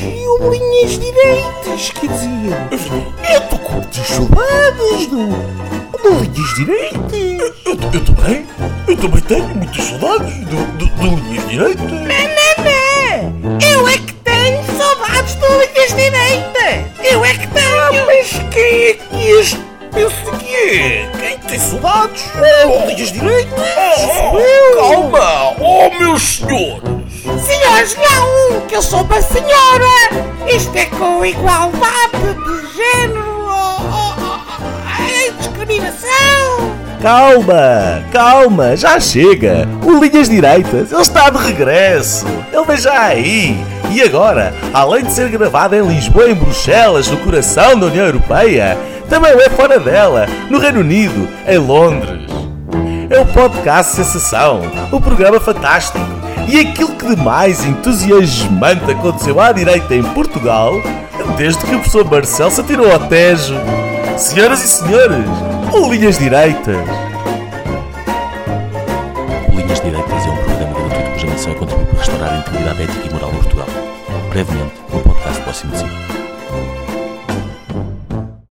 e linhas direitas, quer dizer, eu estou com saudades do, do linhas direitas. Eu, eu também, eu também tenho muitas saudades do, do, do linhas direitas. Não, não, não, eu é que tenho saudades do linhas direitas. Eu é que tenho. Ah, mas quem é que este pensa que é? Quem tem saudades? É o linhas direitas. Oh, oh, calma, oh meus senhores. Senhores, não, que eu sou uma senhora. Isto é com igualdade de género. Oh, oh, oh, é discriminação. Calma, calma, já chega. O Linhas Direitas, ele está de regresso. Ele vem já aí. E agora, além de ser gravado em Lisboa em Bruxelas, no coração da União Europeia, também é fora dela, no Reino Unido, em Londres. É o podcast Sensação, o programa fantástico e aquilo que de mais entusiasmante aconteceu à direita em Portugal desde que o professor Marcelo se atirou ao Tejo. Senhoras e senhores, Linhas Direitas. Linhas Direitas é um programa gratuito cuja missão é contribuir para restaurar a integridade ética e moral em Portugal. Brevemente, no podcast próximo de si.